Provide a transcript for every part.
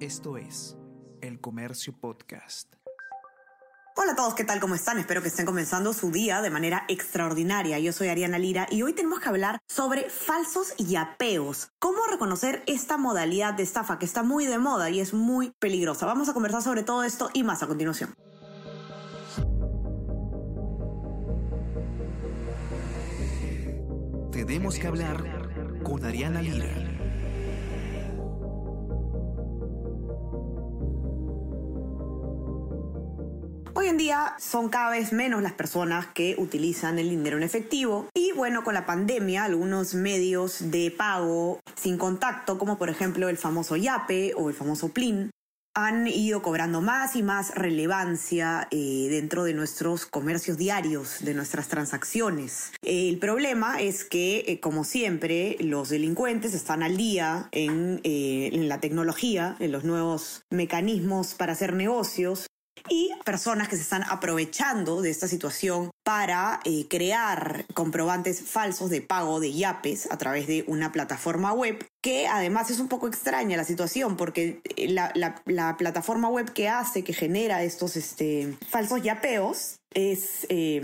Esto es El Comercio Podcast. Hola a todos, ¿qué tal? ¿Cómo están? Espero que estén comenzando su día de manera extraordinaria. Yo soy Ariana Lira y hoy tenemos que hablar sobre falsos yapeos. ¿Cómo reconocer esta modalidad de estafa que está muy de moda y es muy peligrosa? Vamos a conversar sobre todo esto y más a continuación. Tenemos que hablar con Ariana Lira. Hoy en día son cada vez menos las personas que utilizan el dinero en efectivo y bueno, con la pandemia algunos medios de pago sin contacto, como por ejemplo el famoso Yape o el famoso Plin, han ido cobrando más y más relevancia eh, dentro de nuestros comercios diarios, de nuestras transacciones. el problema es que, eh, como siempre, los delincuentes están al día eh, en la tecnología, en los nuevos mecanismos para hacer negocios y personas que se están aprovechando de esta situación para eh, crear comprobantes falsos de pago de yapes a través de una plataforma web que además es un poco extraña la situación porque eh, la, la, plataforma web que hace, que genera estos este, falsos yapeos, es eh,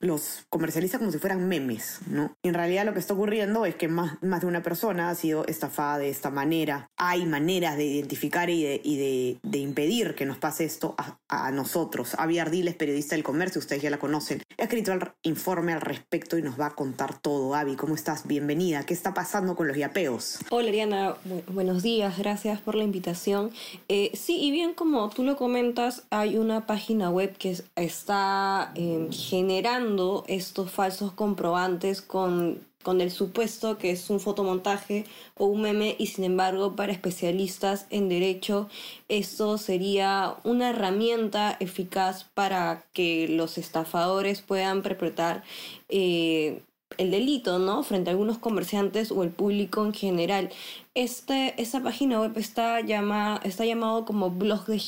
los comercializa como si fueran memes, ¿no? Y en realidad lo que está ocurriendo es que más, más de una persona ha sido estafada de esta manera. Hay maneras de identificar y de, y de, de impedir que nos pase esto a, nosotros. Avi Ardiles, periodista del comercio, ustedes ya la conocen, ha escrito el informe al respecto y nos va a contar todo. Avi, ¿cómo estás? Bienvenida. ¿Qué está pasando con los yapeos? Hola, Ariana. buenos días. Gracias por la invitación. Eh, sí, y bien como tú lo comentas, hay una página web que está Em, generando estos falsos comprobantes con, con el supuesto que es un fotomontaje o un meme y sin embargo para especialistas en derecho esto sería una herramienta eficaz para que los estafadores puedan perpetrar eh, el delito, ¿no? Frente a algunos comerciantes o el público en general. Este, esta página web está, llama, está llamado como blog de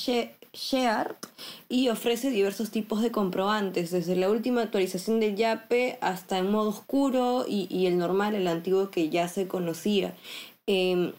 Share y ofrece diversos tipos de comprobantes, desde la última actualización del YAPE hasta en modo oscuro y, el normal, el antiguo que ya se conocía. Em,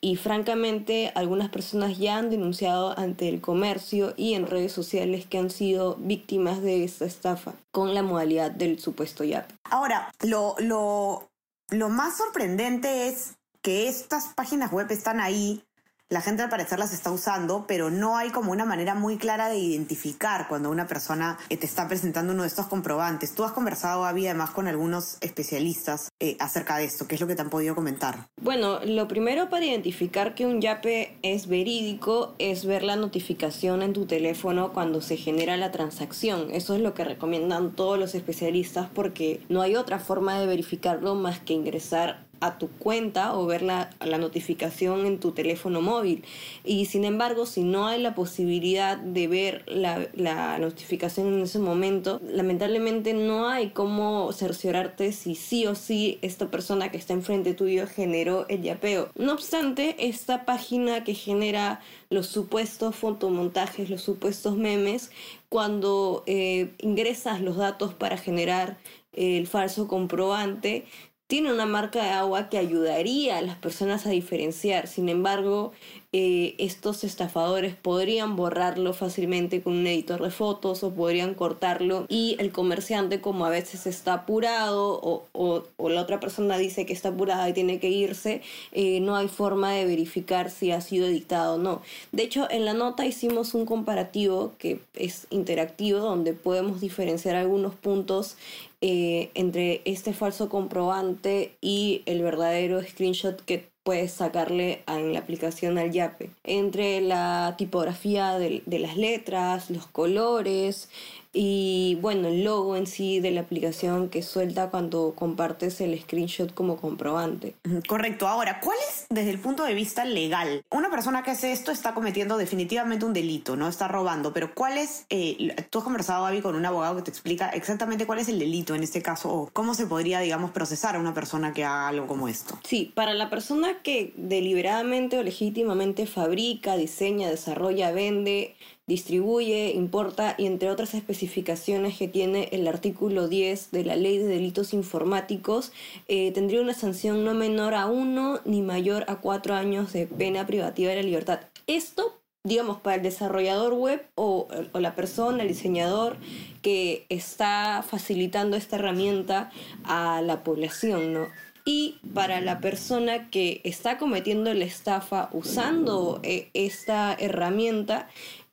y francamente algunas personas ya han denunciado ante el comercio y en redes sociales que han sido víctimas de esta estafa con la modalidad del supuesto YAP. Ahora, lo, lo, lo más sorprendente es que estas páginas web están ahí la gente al parecer las está usando, pero no hay como una manera muy clara de identificar cuando una persona eh, te está presentando uno de estos comprobantes. Tú has conversado, Avi, además con algunos especialistas eh, acerca de esto. ¿Qué es lo que te han podido comentar? Bueno, lo primero para identificar que un YAPE es verídico es ver la notificación en tu teléfono cuando se genera la transacción. Eso es lo que recomiendan todos los especialistas porque no hay otra forma de verificarlo más que ingresar a tu cuenta o ver la, la, notificación en tu teléfono móvil. Y sin embargo, si no hay la posibilidad de ver la, la notificación en ese momento, lamentablemente no hay cómo cerciorarte si sí o sí esta persona que está enfrente tuyo generó el yapeo. No obstante, esta página que genera los supuestos fotomontajes, los supuestos memes, cuando eh, ingresas los datos para generar el falso comprobante, tiene una marca de agua que ayudaría a las personas a diferenciar. Sin embargo, eh, estos estafadores podrían borrarlo fácilmente con un editor de fotos o podrían cortarlo y el comerciante como a veces está apurado o, la otra persona dice que está apurada y tiene que irse, eh, no hay forma de verificar si ha sido editado o no. De hecho, en la nota hicimos un comparativo que es interactivo donde podemos diferenciar algunos puntos eh, entre este falso comprobante y el verdadero screenshot que puedes sacarle en la aplicación al Yape. Entre la tipografía de, de, las letras, los colores y bueno, el logo en sí de la aplicación que suelta cuando compartes el screenshot como comprobante. Correcto. Ahora, ¿cuál es desde el punto de vista legal? Una persona que hace esto está cometiendo definitivamente un delito, ¿no? Está robando, pero ¿cuál es, eh, tú has conversado, Gaby, con un abogado que te explica exactamente cuál es el delito en este caso o cómo se podría, digamos, procesar a una persona que haga algo como esto? Sí, para la persona que deliberadamente o legítimamente fabrica, diseña, desarrolla, vende, distribuye, importa y entre otras especificaciones que tiene el artículo 10 de la Ley de Delitos Informáticos, eh, tendría una sanción no menor a uno ni mayor a cuatro años de pena privativa de la libertad. Esto digamos, para el desarrollador web o, o, la persona, el diseñador que está facilitando esta herramienta a la población, ¿no? Y para la persona que está cometiendo la estafa usando eh, esta herramienta,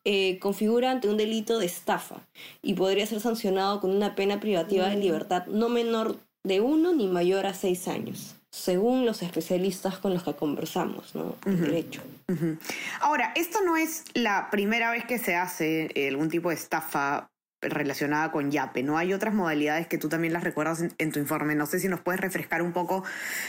eh, configura ante un delito de estafa y podría ser sancionado con una pena privativa de libertad no menor de uno ni mayor a seis años según los especialistas con los que conversamos, ¿no? El derecho. Ahora, esto no es la primera vez que se hace algún tipo de estafa relacionada con Yape, ¿no? Hay otras modalidades que tú también las recuerdas en, tu informe. No sé si nos puedes refrescar un poco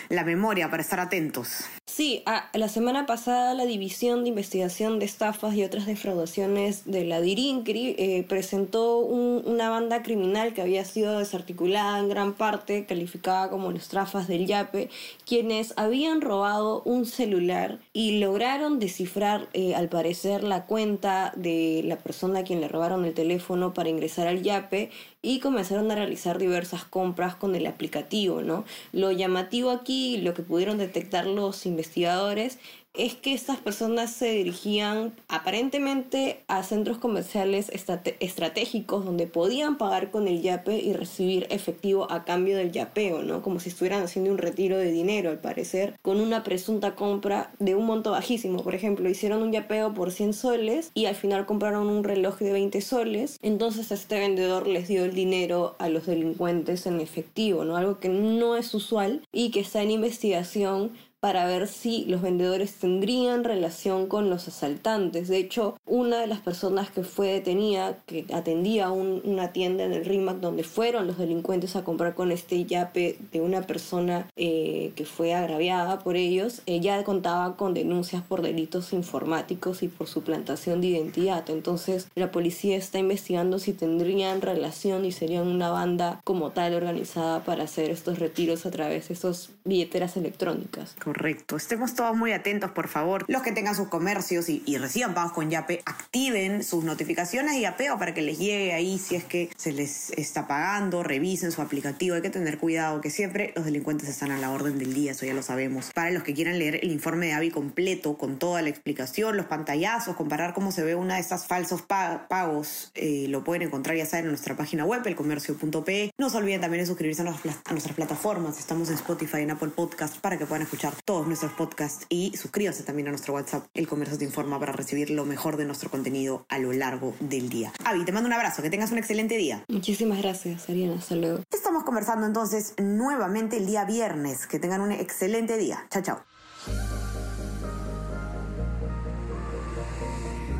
la memoria para estar atentos. Sí, la semana pasada la División de Investigación de Estafas y otras defraudaciones de la DIRINCRI eh, presentó una banda criminal que había sido desarticulada en gran parte, calificada como los trafas del Yape, quienes habían robado un celular y lograron descifrar, eh, al parecer, la cuenta de la persona a quien le robaron el teléfono para ingresar al YAPE y comenzaron a realizar diversas compras con el aplicativo, ¿no? Lo llamativo aquí, lo que pudieron detectar los investigadores, es que estas personas se dirigían aparentemente a centros comerciales estratégicos donde podían pagar con el yape y recibir efectivo a cambio del yapeo, ¿no? Como si estuvieran haciendo un retiro de dinero, al parecer, con una presunta compra de un monto bajísimo. Por ejemplo, hicieron un yapeo por 100 soles y al final compraron un reloj de 20 soles. Entonces este vendedor les dio el dinero a los delincuentes en efectivo, ¿no? Algo que no es usual y que está en investigación para ver si los vendedores tendrían relación con los asaltantes. De hecho, una de las personas que fue detenida, que atendía una tienda en el RIMAC donde fueron los delincuentes a comprar con este yape de una persona eh, que fue agraviada por ellos, ella contaba con denuncias por delitos informáticos y por suplantación de identidad. Entonces, la policía está investigando si tendrían relación y serían una banda como tal organizada para hacer estos retiros a través de esas billeteras electrónicas. Correcto. Estemos todos muy atentos, por favor. Los que tengan sus comercios y, reciban pagos con Yape, activen sus notificaciones de Yapeo para que les llegue ahí si es que se les está pagando, revisen su aplicativo. Hay que tener cuidado que siempre los delincuentes están a la orden del día, eso ya lo sabemos. Para los que quieran leer el informe de Avi completo, con toda la explicación, los pantallazos, comparar cómo se ve una de estas falsos pagos, eh, lo pueden encontrar ya saben en nuestra página web, elcomercio.pe. No se olviden también de suscribirse a, a nuestras plataformas. Estamos en Spotify, en Apple Podcast, para que puedan escuchar todos nuestros podcasts y suscríbase también a nuestro WhatsApp, El Comercio Te Informa, para recibir lo mejor de nuestro contenido a lo largo del día. Avi, te mando un abrazo, que tengas un excelente día. Muchísimas gracias, Ariana. Hasta luego. Estamos conversando entonces nuevamente el día viernes. Que tengan un excelente día. Chao, chao.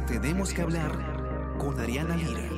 Tenemos que hablar con Ariana Lira.